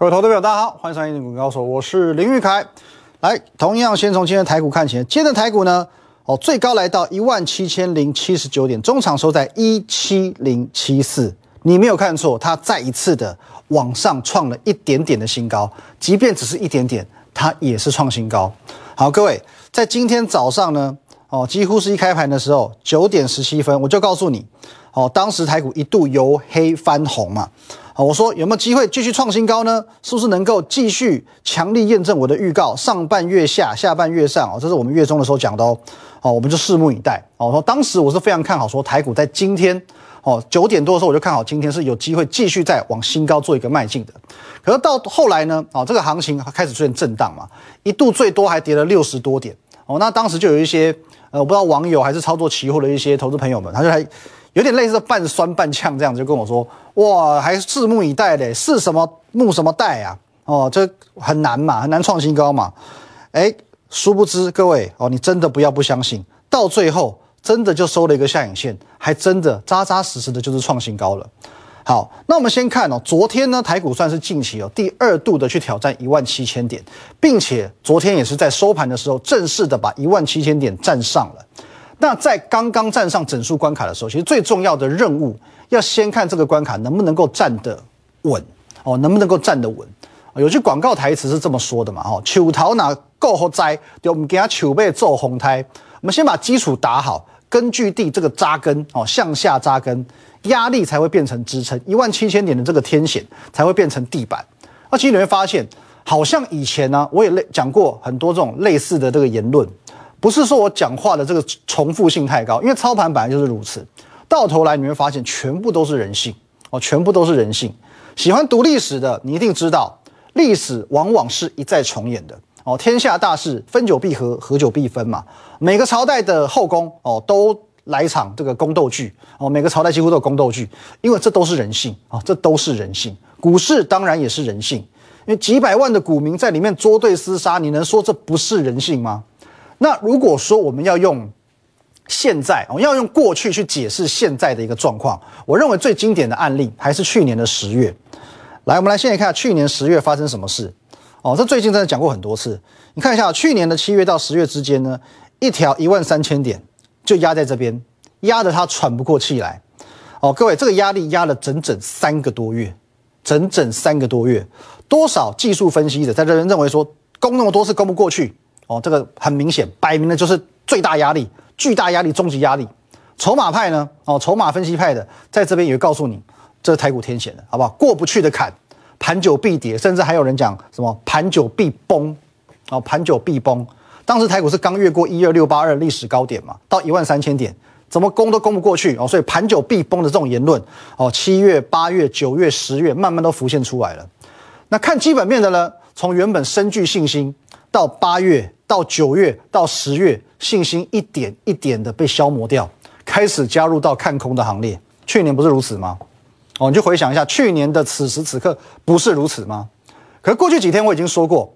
各位投资朋友，大家好，欢迎收看《股高手》，我是林玉凯。来，同样先从今天的台股看起，今天的台股呢，哦，最高来到一万七千零七十九点，中场收在一七零七四。你没有看错，它再一次的往上创了一点点的新高，即便只是一点点，它也是创新高。好，各位，在今天早上呢，哦，几乎是一开盘的时候，九点十七分，我就告诉你，哦，当时台股一度由黑翻红嘛。我说有没有机会继续创新高呢？是不是能够继续强力验证我的预告？上半月下，下半月上哦，这是我们月中的时候讲的哦。哦，我们就拭目以待哦。我说当时我是非常看好，说台股在今天哦九点多的时候，我就看好今天是有机会继续再往新高做一个迈进的。可是到后来呢，哦，这个行情开始出现震荡嘛，一度最多还跌了六十多点哦。那当时就有一些呃，我不知道网友还是操作期货的一些投资朋友们，他就还。有点类似半酸半呛这样子，就跟我说：“哇，还拭目以待嘞，是什么目什么待啊？哦，这很难嘛，很难创新高嘛。”哎，殊不知各位哦，你真的不要不相信，到最后真的就收了一个下影线，还真的扎扎实实的就是创新高了。好，那我们先看哦，昨天呢台股算是近期哦第二度的去挑战一万七千点，并且昨天也是在收盘的时候正式的把一万七千点站上了。那在刚刚站上整数关卡的时候，其实最重要的任务要先看这个关卡能不能够站得稳哦，能不能够站得稳？有句广告台词是这么说的嘛，哦，球桃哪够好栽，就我们给它球背做红胎。我们先把基础打好，根据地这个扎根哦，向下扎根，压力才会变成支撑，一万七千点的这个天险才会变成地板。那其实你会发现，好像以前呢，我也类讲过很多这种类似的这个言论。不是说我讲话的这个重复性太高，因为操盘本来就是如此。到头来你会发现，全部都是人性哦，全部都是人性。喜欢读历史的，你一定知道，历史往往是一再重演的哦。天下大事，分久必合，合久必分嘛。每个朝代的后宫哦，都来场这个宫斗剧哦。每个朝代几乎都有宫斗剧，因为这都是人性啊，这都是人性。股市当然也是人性，因为几百万的股民在里面捉对厮杀，你能说这不是人性吗？那如果说我们要用现在，我要用过去去解释现在的一个状况，我认为最经典的案例还是去年的十月。来，我们来先来看去年十月发生什么事。哦，这最近真的讲过很多次。你看一下，去年的七月到十月之间呢，一条一万三千点就压在这边，压得他喘不过气来。哦，各位，这个压力压了整整三个多月，整整三个多月。多少技术分析者在这边认为说，攻那么多次攻不过去。哦，这个很明显，摆明的就是最大压力、巨大压力、终极压力。筹码派呢？哦，筹码分析派的在这边也会告诉你，这是台股天险的，好不好？过不去的坎，盘久必跌，甚至还有人讲什么盘久必崩。哦，盘久必崩。当时台股是刚越过一二六八二历史高点嘛，到一万三千点，怎么攻都攻不过去哦，所以盘久必崩的这种言论，哦，七月、八月、九月、十月慢慢都浮现出来了。那看基本面的呢？从原本深具信心，到八月。到九月到十月，信心一点一点的被消磨掉，开始加入到看空的行列。去年不是如此吗？哦，你就回想一下，去年的此时此刻不是如此吗？可是过去几天我已经说过，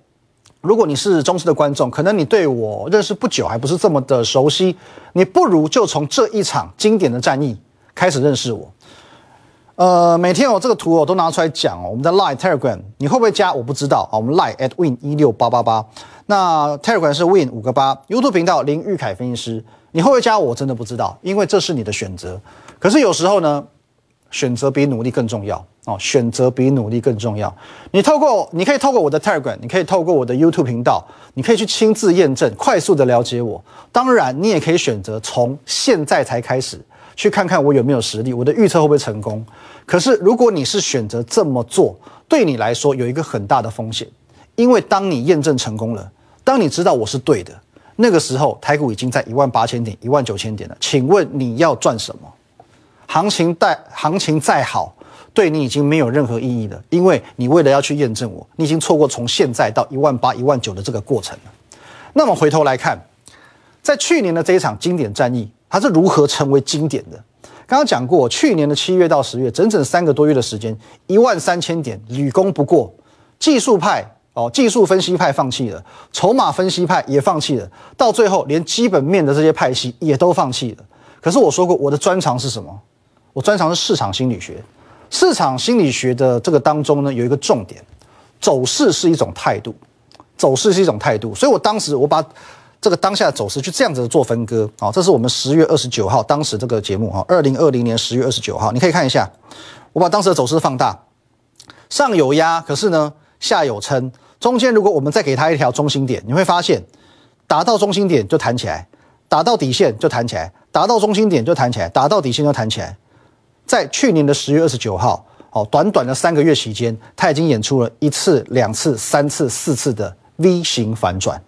如果你是忠实的观众，可能你对我认识不久，还不是这么的熟悉，你不如就从这一场经典的战役开始认识我。呃，每天我这个图我都拿出来讲哦。我们的 Line Telegram 你会不会加？我不知道啊。我们 Line at win 一六八八八，那 Telegram 是 win 五个八。YouTube 频道林玉凯分析师，你会不会加？我真的不知道，因为这是你的选择。可是有时候呢，选择比努力更重要哦。选择比努力更重要。你透过，你可以透过我的 Telegram，你可以透过我的 YouTube 频道，你可以去亲自验证，快速的了解我。当然，你也可以选择从现在才开始。去看看我有没有实力，我的预测会不会成功？可是如果你是选择这么做，对你来说有一个很大的风险，因为当你验证成功了，当你知道我是对的，那个时候台股已经在一万八千点、一万九千点了。请问你要赚什么？行情再行情再好，对你已经没有任何意义了，因为你为了要去验证我，你已经错过从现在到一万八、一万九的这个过程了。那么回头来看，在去年的这一场经典战役。它是如何成为经典的？刚刚讲过，去年的七月到十月，整整三个多月的时间，一万三千点屡攻不过，技术派哦，技术分析派放弃了，筹码分析派也放弃了，到最后连基本面的这些派系也都放弃了。可是我说过，我的专长是什么？我专长是市场心理学。市场心理学的这个当中呢，有一个重点，走势是一种态度，走势是一种态度，所以我当时我把这个当下的走势就这样子做分割啊，这是我们十月二十九号当时这个节目哈，二零二零年十月二十九号，你可以看一下，我把当时的走势放大，上有压，可是呢下有撑，中间如果我们再给它一条中心点，你会发现达到中心点就弹起来，打到底线就弹起来，达到中心点就弹起来，打到底线就弹起来，在去年的十月二十九号。哦，短短的三个月期间，它已经演出了一次、两次、三次、四次的 V 型反转。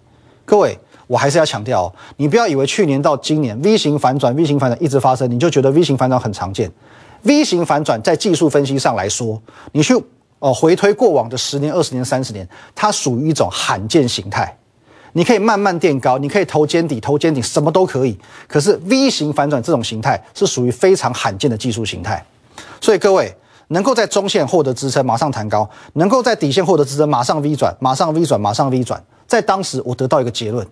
各位，我还是要强调，你不要以为去年到今年 V 型反转、V 型反转一直发生，你就觉得 V 型反转很常见。V 型反转在技术分析上来说，你去哦回推过往的十年、二十年、三十年，它属于一种罕见形态。你可以慢慢垫高，你可以头肩底、头肩顶，什么都可以。可是 V 型反转这种形态是属于非常罕见的技术形态，所以各位。能够在中线获得支撑，马上弹高；能够在底线获得支撑，马上 V 转，马上 V 转，马上 V 转。在当时，我得到一个结论：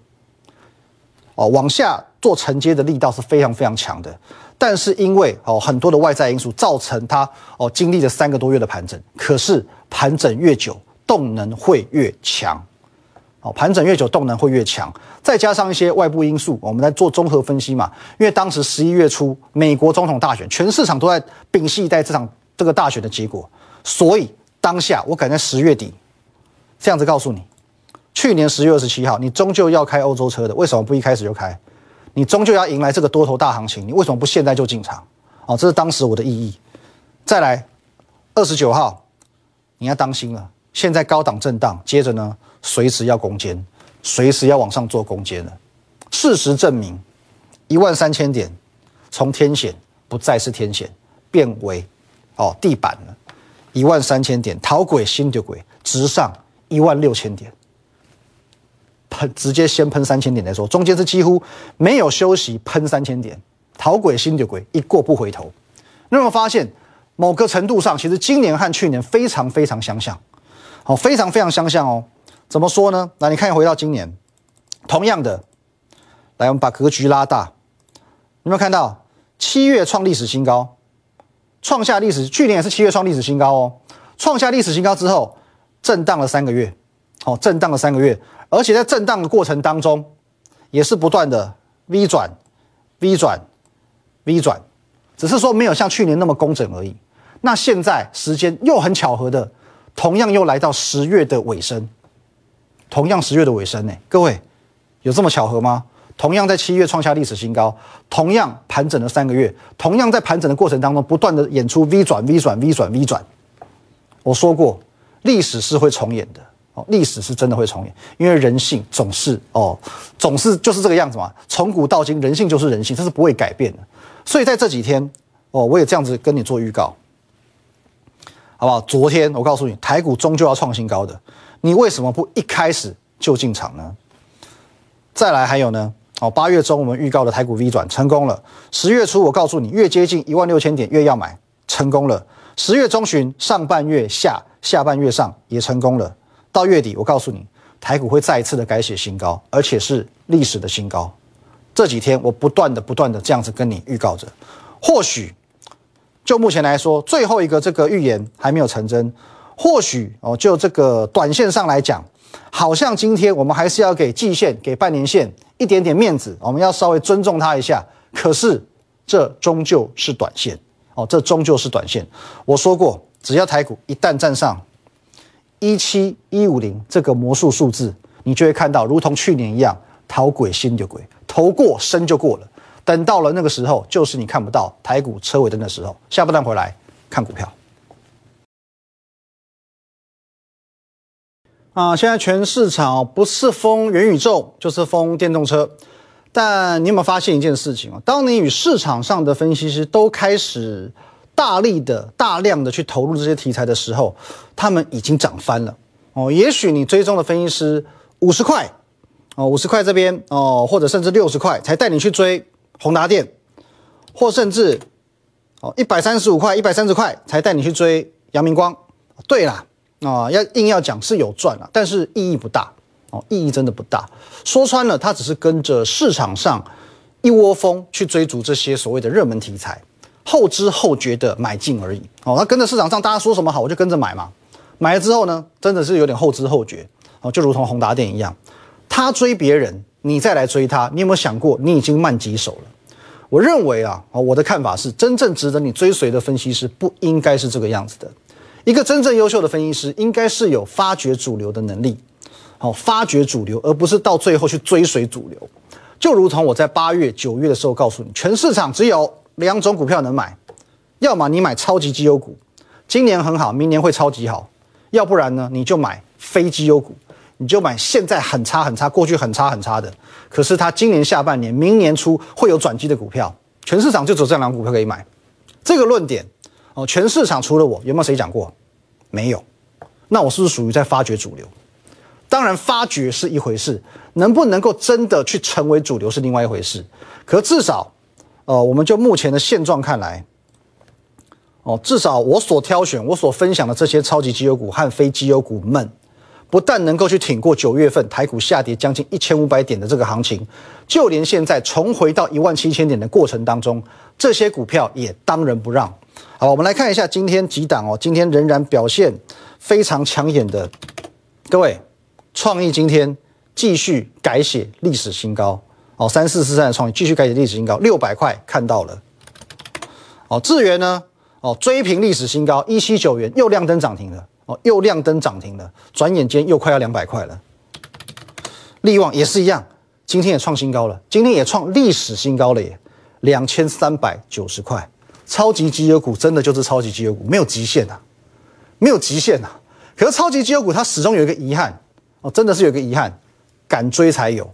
哦，往下做承接的力道是非常非常强的。但是因为哦很多的外在因素造成它哦经历了三个多月的盘整，可是盘整越久，动能会越强。哦，盘整越久，动能会越强。再加上一些外部因素，我们在做综合分析嘛。因为当时十一月初，美国总统大选，全市场都在屏息以待这场。这个大选的结果，所以当下我敢在十月底这样子告诉你，去年十月二十七号，你终究要开欧洲车的，为什么不一开始就开？你终究要迎来这个多头大行情，你为什么不现在就进场？哦，这是当时我的意义。再来，二十九号你要当心了，现在高档震荡，接着呢，随时要攻坚，随时要往上做攻坚了。事实证明，一万三千点从天险不再是天险，变为。哦，地板了，一万三千点，逃鬼新的鬼，直上一万六千点，直接先喷三千点再说，中间是几乎没有休息，喷三千点，逃鬼新的鬼，一过不回头。你有没有发现，某个程度上，其实今年和去年非常非常相像，好，非常非常相像哦。怎么说呢？那你看，回到今年，同样的，来，我们把格局拉大，有没有看到七月创历史新高？创下历史，去年也是七月创历史新高哦。创下历史新高之后，震荡了三个月，哦，震荡了三个月，而且在震荡的过程当中，也是不断的 V 转、V 转、V 转，只是说没有像去年那么工整而已。那现在时间又很巧合的，同样又来到十月的尾声，同样十月的尾声呢，各位有这么巧合吗？同样在七月创下历史新高，同样盘整了三个月，同样在盘整的过程当中不断的演出 V 转 V 转 V 转 V 转。我说过，历史是会重演的哦，历史是真的会重演，因为人性总是哦，总是就是这个样子嘛。从古到今，人性就是人性，这是不会改变的。所以在这几天哦，我也这样子跟你做预告，好不好？昨天我告诉你，台股终究要创新高的，你为什么不一开始就进场呢？再来还有呢？哦，八月中我们预告的台股 V 转成功了。十月初我告诉你，越接近一万六千点越要买，成功了。十月中旬上半月下，下半月上也成功了。到月底我告诉你，台股会再一次的改写新高，而且是历史的新高。这几天我不断的不断的这样子跟你预告着，或许就目前来说，最后一个这个预言还没有成真。或许哦，就这个短线上来讲。好像今天我们还是要给季线、给半年线一点点面子，我们要稍微尊重它一下。可是这终究是短线哦，这终究是短线。我说过，只要台股一旦站上一七一五零这个魔术数字，你就会看到，如同去年一样，逃鬼心就鬼，头过身就过了。等到了那个时候，就是你看不到台股车尾灯的时候。下半段回来看股票。啊，现在全市场不是封元宇宙，就是封电动车。但你有没有发现一件事情啊？当你与市场上的分析师都开始大力的、大量的去投入这些题材的时候，他们已经涨翻了哦。也许你追踪的分析师五十块哦，五十块这边哦，或者甚至六十块才带你去追宏达电，或甚至哦一百三十五块、一百三十块才带你去追阳明光。对啦。啊，要硬要讲是有赚啊，但是意义不大哦，意义真的不大。说穿了，它只是跟着市场上一窝蜂去追逐这些所谓的热门题材，后知后觉的买进而已哦。那跟着市场上大家说什么好，我就跟着买嘛。买了之后呢，真的是有点后知后觉哦，就如同宏达电一样，他追别人，你再来追他，你有没有想过你已经慢几手了？我认为啊，我的看法是，真正值得你追随的分析师不应该是这个样子的。一个真正优秀的分析师，应该是有发掘主流的能力，好，发掘主流，而不是到最后去追随主流。就如同我在八月、九月的时候告诉你，全市场只有两种股票能买，要么你买超级绩优股，今年很好，明年会超级好；要不然呢，你就买非绩优股，你就买现在很差很差、过去很差很差的，可是它今年下半年、明年初会有转机的股票。全市场就只有这两股票可以买，这个论点哦，全市场除了我，有没有谁讲过？没有。那我是不是属于在发掘主流？当然，发掘是一回事，能不能够真的去成为主流是另外一回事。可至少，呃，我们就目前的现状看来，哦，至少我所挑选、我所分享的这些超级绩优股和非绩优股们。不但能够去挺过九月份台股下跌将近一千五百点的这个行情，就连现在重回到一万七千点的过程当中，这些股票也当仁不让。好，我们来看一下今天几档哦，今天仍然表现非常抢眼的，各位，创意今天继续改写历史新高哦，三四四三的创意继续改写历史新高，六百块看到了。哦，智源呢？哦，追平历史新高一七九元，又亮灯涨停了。哦，又亮灯涨停了，转眼间又快要两百块了。利旺也是一样，今天也创新高了，今天也创历史新高了耶，两千三百九十块。超级绩优股真的就是超级绩优股，没有极限呐，没有极限呐。可是超级绩优股它始终有一个遗憾哦，真的是有一个遗憾，敢追才有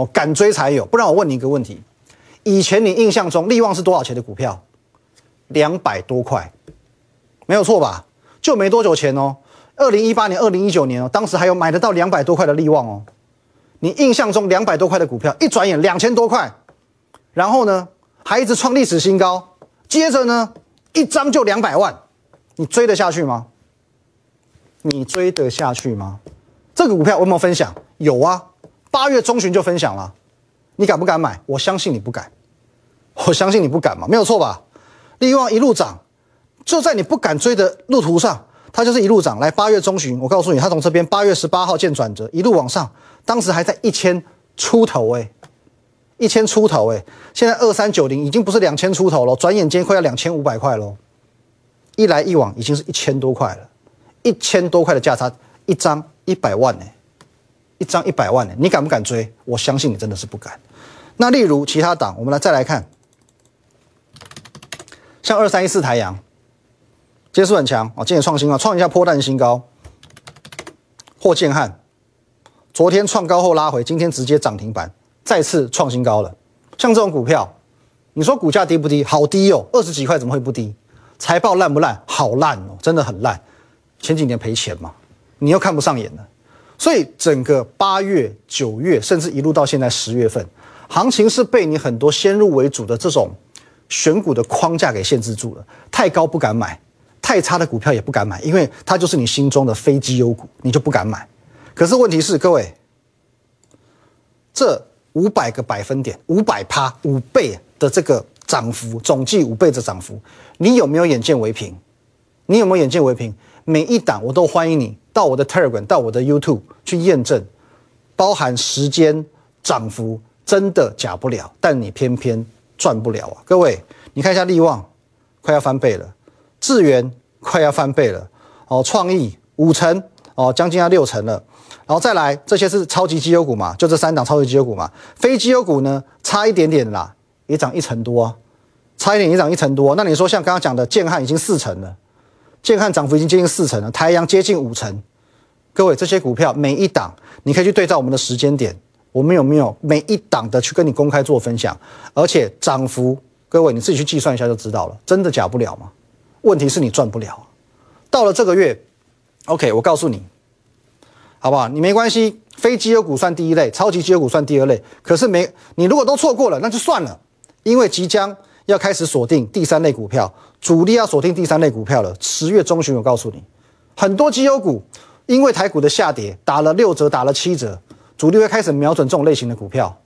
哦，敢追才有。不然我问你一个问题：以前你印象中利旺是多少钱的股票？两百多块，没有错吧？就没多久前哦，二零一八年、二零一九年哦，当时还有买得到两百多块的利旺哦。你印象中两百多块的股票，一转眼两千多块，然后呢，还一直创历史新高，接着呢，一张就两百万，你追得下去吗？你追得下去吗？这个股票我有没有分享？有啊，八月中旬就分享了，你敢不敢买？我相信你不敢，我相信你不敢嘛，没有错吧？利旺一路涨。就在你不敢追的路途上，它就是一路涨。来，八月中旬，我告诉你，它从这边八月十八号见转折，一路往上，当时还在一千出头哎，一千出头哎，现在二三九零已经不是两千出头了，转眼间快要两千五百块喽。一来一往，已经是一千多块了，一千多块的价差，一张一百万呢，一张一百万呢，你敢不敢追？我相信你真的是不敢。那例如其他党，我们来再来看，像二三一四台阳。接数很强啊，今天创新啊，创一下破蛋新高。霍建汉昨天创高后拉回，今天直接涨停板，再次创新高了。像这种股票，你说股价低不低？好低哦，二十几块怎么会不低？财报烂不烂？好烂哦，真的很烂。前几年赔钱嘛，你又看不上眼了。所以整个八月、九月，甚至一路到现在十月份，行情是被你很多先入为主的这种选股的框架给限制住了，太高不敢买。太差的股票也不敢买，因为它就是你心中的非绩优股，你就不敢买。可是问题是，各位，这五百个百分点、五百趴、五倍的这个涨幅，总计五倍的涨幅，你有没有眼见为凭？你有没有眼见为凭？每一档我都欢迎你到我的 Telegram、到我的 YouTube 去验证，包含时间、涨幅，真的假不了，但你偏偏赚不了啊！各位，你看一下利旺，快要翻倍了。智源快要翻倍了哦，创意五成哦，将近要六成了，然后再来这些是超级绩优股嘛，就这三档超级绩优股嘛，非绩优股呢差一点点啦，也涨一成多啊，差一点也涨一成多。那你说像刚刚讲的建汉已经四成了，建汉涨幅已经接近四成了，台阳接近五成。各位这些股票每一档你可以去对照我们的时间点，我们有没有每一档的去跟你公开做分享，而且涨幅，各位你自己去计算一下就知道了，真的假不了吗？问题是你赚不了，到了这个月，OK，我告诉你，好不好？你没关系，非绩优股算第一类，超级绩优股算第二类。可是没，你如果都错过了，那就算了，因为即将要开始锁定第三类股票，主力要锁定第三类股票了。十月中旬，我告诉你，很多绩优股因为台股的下跌，打了六折，打了七折，主力会开始瞄准这种类型的股票，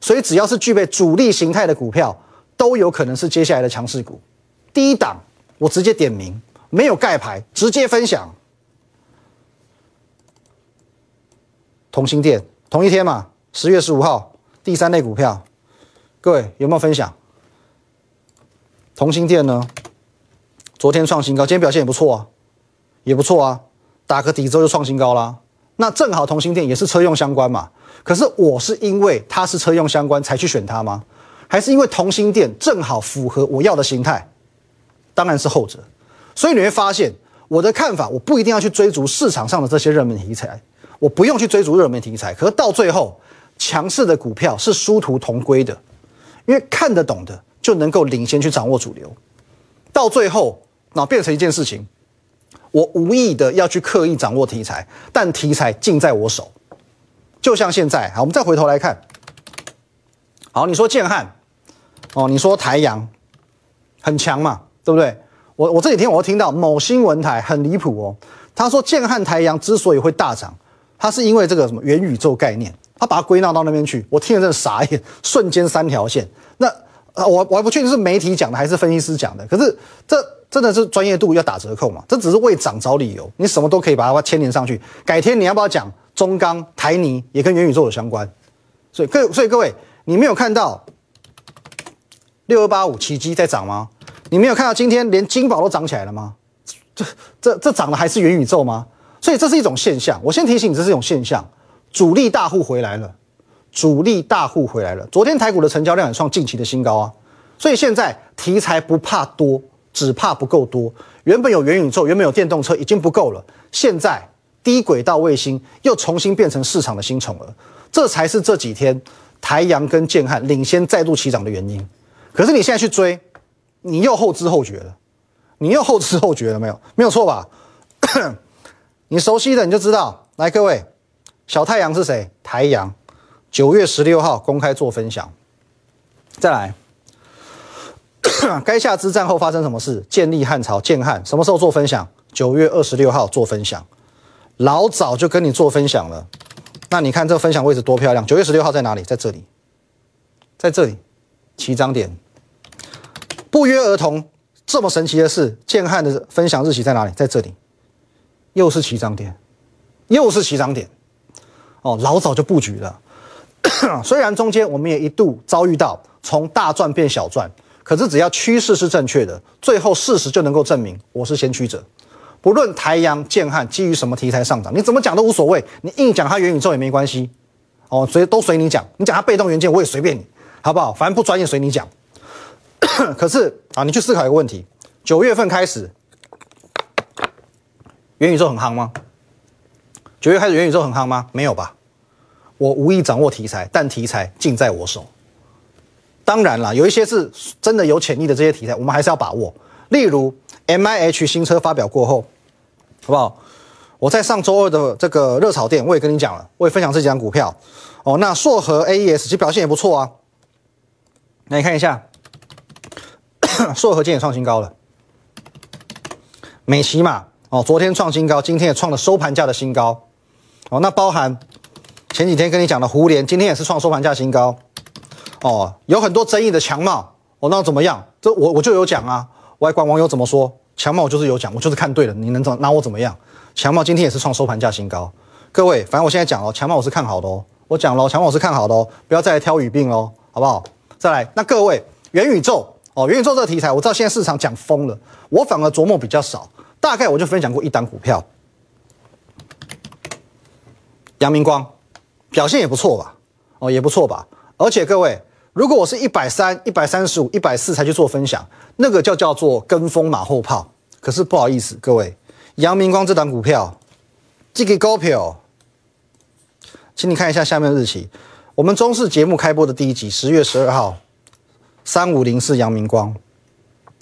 所以只要是具备主力形态的股票，都有可能是接下来的强势股。第一档。我直接点名，没有盖牌，直接分享。同心店同一天嘛，十月十五号，第三类股票，各位有没有分享？同心店呢？昨天创新高，今天表现也不错啊，也不错啊，打个底之后就创新高啦。那正好同心店也是车用相关嘛。可是我是因为它是车用相关才去选它吗？还是因为同心店正好符合我要的形态？当然是后者。所以你会发现我的看法，我不一定要去追逐市场上的这些热门题材。我不用去追逐热门题材，可是到最后，强势的股票是殊途同归的，因为看得懂的就能够领先去掌握主流。到最后，那变成一件事情，我无意的要去刻意掌握题材，但题材尽在我手。就像现在，好，我们再回头来看，好，你说建汉，哦，你说台阳，很强嘛，对不对？我我这几天我听到某新闻台很离谱哦，他说建汉台阳之所以会大涨。它是因为这个什么元宇宙概念，他把它归纳到那边去，我听了真的傻眼，瞬间三条线。那，我我还不确定是媒体讲的还是分析师讲的，可是这真的是专业度要打折扣嘛？这只是为涨找理由，你什么都可以把它牵连上去。改天你要不要讲中钢、台泥也跟元宇宙有相关？所以各所以各位，你没有看到六二八五奇迹在涨吗？你没有看到今天连金宝都涨起来了吗？这这这涨的还是元宇宙吗？所以这是一种现象，我先提醒你，这是一种现象，主力大户回来了，主力大户回来了。昨天台股的成交量也创近期的新高啊，所以现在题材不怕多，只怕不够多。原本有元宇宙，原本有电动车已经不够了，现在低轨道卫星又重新变成市场的新宠儿，这才是这几天台阳跟建汉领先再度起涨的原因。可是你现在去追，你又后知后觉了，你又后知后觉了没有？没有错吧？你熟悉的你就知道，来各位，小太阳是谁？台阳，九月十六号公开做分享。再来，垓下之战后发生什么事？建立汉朝，建汉什么时候做分享？九月二十六号做分享，老早就跟你做分享了。那你看这分享位置多漂亮？九月十六号在哪里？在这里，在这里，起涨点，不约而同，这么神奇的事，建汉的分享日期在哪里？在这里。又是起涨点，又是起涨点，哦，老早就布局了。虽然中间我们也一度遭遇到从大赚变小赚，可是只要趋势是正确的，最后事实就能够证明我是先驱者。不论台阳建汉基于什么题材上涨，你怎么讲都无所谓，你硬讲它元宇宙也没关系，哦，随都随你讲。你讲它被动元件我也随便你，好不好？反正不专业随你讲。可是啊，你去思考一个问题：九月份开始。元宇宙很夯吗？九月开始元宇宙很夯吗？没有吧。我无意掌握题材，但题材尽在我手。当然了，有一些是真的有潜力的这些题材，我们还是要把握。例如 M I H 新车发表过后，好不好？我在上周二的这个热炒店，我也跟你讲了，我也分享这几张股票。哦，那硕和 A E S 其实表现也不错啊。那你看一下，硕和今天也创新高了，美琪嘛。哦，昨天创新高，今天也创了收盘价的新高。哦，那包含前几天跟你讲的胡联，今天也是创收盘价新高。哦，有很多争议的强茂，哦，那怎么样？这我我就有讲啊，我还管网友怎么说，强茂我就是有讲，我就是看对了，你能怎拿我怎么样？强茂今天也是创收盘价新高。各位，反正我现在讲了，强茂我是看好的哦，我讲了，强茂我是看好的哦，不要再来挑语病喽，好不好？再来，那各位，元宇宙哦，元宇宙这个题材，我知道现在市场讲疯了，我反而琢磨比较少。大概我就分享过一档股票，阳明光表现也不错吧？哦，也不错吧？而且各位，如果我是一百三、一百三十五、一百四才去做分享，那个叫叫做跟风马后炮。可是不好意思，各位，阳明光这档股票，这个高票，请你看一下下面日期，我们中视节目开播的第一集，十月十二号，三五零四阳明光。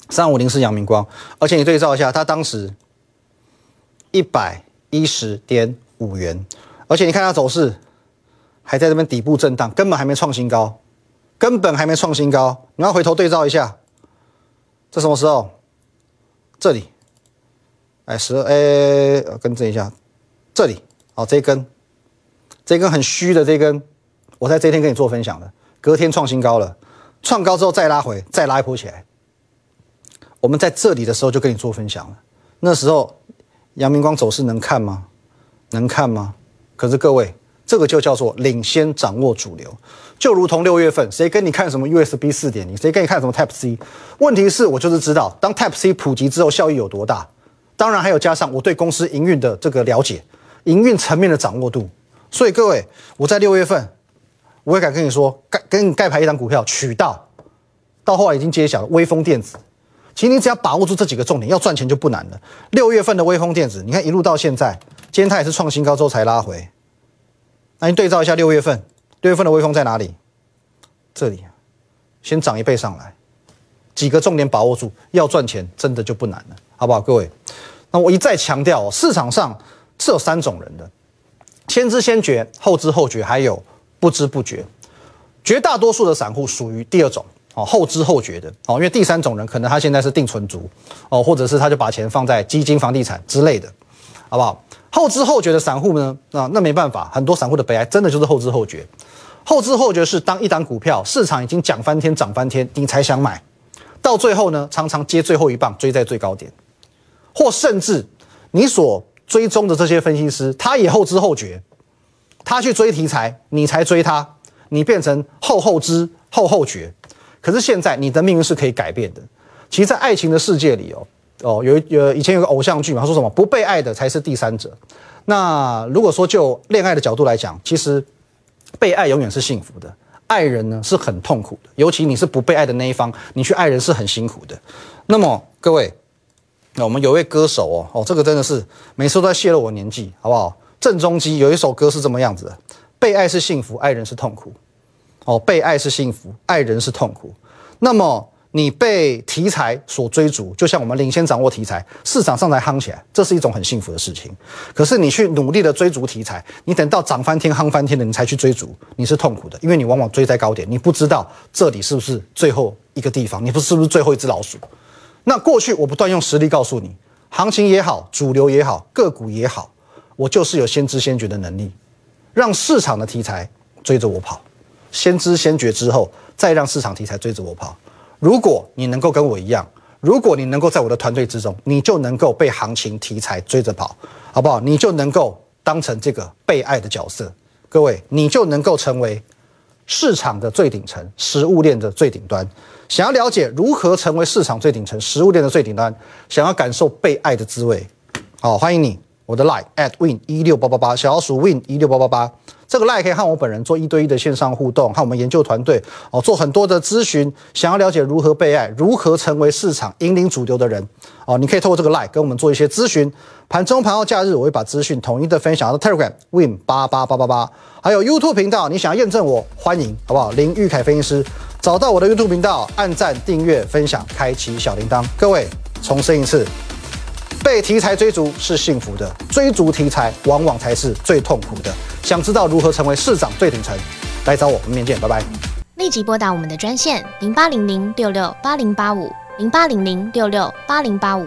三五零是阳明光，而且你对照一下，它当时一百一十点五元，而且你看它走势还在这边底部震荡，根本还没创新高，根本还没创新高。你要回头对照一下，这什么时候？这里，哎，十二，哎，更正一下，这里，好，这一根，这一根很虚的这一根，我在这天跟你做分享的，隔天创新高了，创高之后再拉回，再拉一波起来。我们在这里的时候就跟你做分享了，那时候阳明光走势能看吗？能看吗？可是各位这个就叫做领先掌握主流。就如同六月份，谁跟你看什么 USB 四点零，谁跟你看什么 Type C？问题是我就是知道，当 Type C 普及之后，效益有多大。当然还有加上我对公司营运的这个了解，营运层面的掌握度。所以各位，我在六月份，我也敢跟你说，盖跟你盖牌一张股票渠道，到后来已经揭晓了微风电子。其实你只要把握住这几个重点，要赚钱就不难了。六月份的微风电子，你看一路到现在，今天它也是创新高之后才拉回。那你对照一下六月份，六月份的微风在哪里？这里，先涨一倍上来，几个重点把握住，要赚钱真的就不难了，好不好，各位？那我一再强调哦，市场上是有三种人的：先知先觉、后知后觉，还有不知不觉。绝大多数的散户属于第二种。哦，后知后觉的哦，因为第三种人可能他现在是定存族哦，或者是他就把钱放在基金、房地产之类的，好不好？后知后觉的散户呢？啊，那没办法，很多散户的悲哀真的就是后知后觉。后知后觉是当一档股票市场已经讲翻天、涨翻天，你才想买，到最后呢，常常接最后一棒，追在最高点，或甚至你所追踪的这些分析师，他也后知后觉，他去追题材，你才追他，你变成后后知后后觉。可是现在你的命运是可以改变的。其实，在爱情的世界里哦，哦，有有以前有个偶像剧嘛，他说什么不被爱的才是第三者。那如果说就恋爱的角度来讲，其实被爱永远是幸福的，爱人呢是很痛苦的。尤其你是不被爱的那一方，你去爱人是很辛苦的。那么各位，那我们有位歌手哦，哦，这个真的是每次都在泄露我年纪，好不好？郑中基有一首歌是这么样子的：被爱是幸福，爱人是痛苦。哦，被爱是幸福，爱人是痛苦。那么你被题材所追逐，就像我们领先掌握题材，市场上才夯起来，这是一种很幸福的事情。可是你去努力的追逐题材，你等到涨翻天、夯翻天了，你才去追逐，你是痛苦的，因为你往往追在高点，你不知道这里是不是最后一个地方，你不是不是最后一只老鼠。那过去我不断用实力告诉你，行情也好，主流也好，个股也好，我就是有先知先觉的能力，让市场的题材追着我跑。先知先觉之后，再让市场题材追着我跑。如果你能够跟我一样，如果你能够在我的团队之中，你就能够被行情题材追着跑，好不好？你就能够当成这个被爱的角色。各位，你就能够成为市场的最顶层，食物链的最顶端。想要了解如何成为市场最顶层，食物链的最顶端，想要感受被爱的滋味，好，欢迎你，我的 line at win 一六八八八，小老鼠 win 一六八八八。这个 Line 可以和我本人做一对一的线上互动，和我们研究团队哦做很多的咨询。想要了解如何被爱，如何成为市场引领主流的人哦，你可以透过这个 Line 跟我们做一些咨询。盘中盘后假日，我会把资讯统一的分享到 Telegram Win 八八八八八，还有 YouTube 频道。你想要验证我，欢迎好不好？林玉凯分析师，找到我的 YouTube 频道，按赞、订阅、分享，开启小铃铛。各位，重申一次。被题材追逐是幸福的，追逐题材往往才是最痛苦的。想知道如何成为市长最顶层？来找我，明天见，拜拜。立即拨打我们的专线零八零零六六八零八五零八零零六六八零八五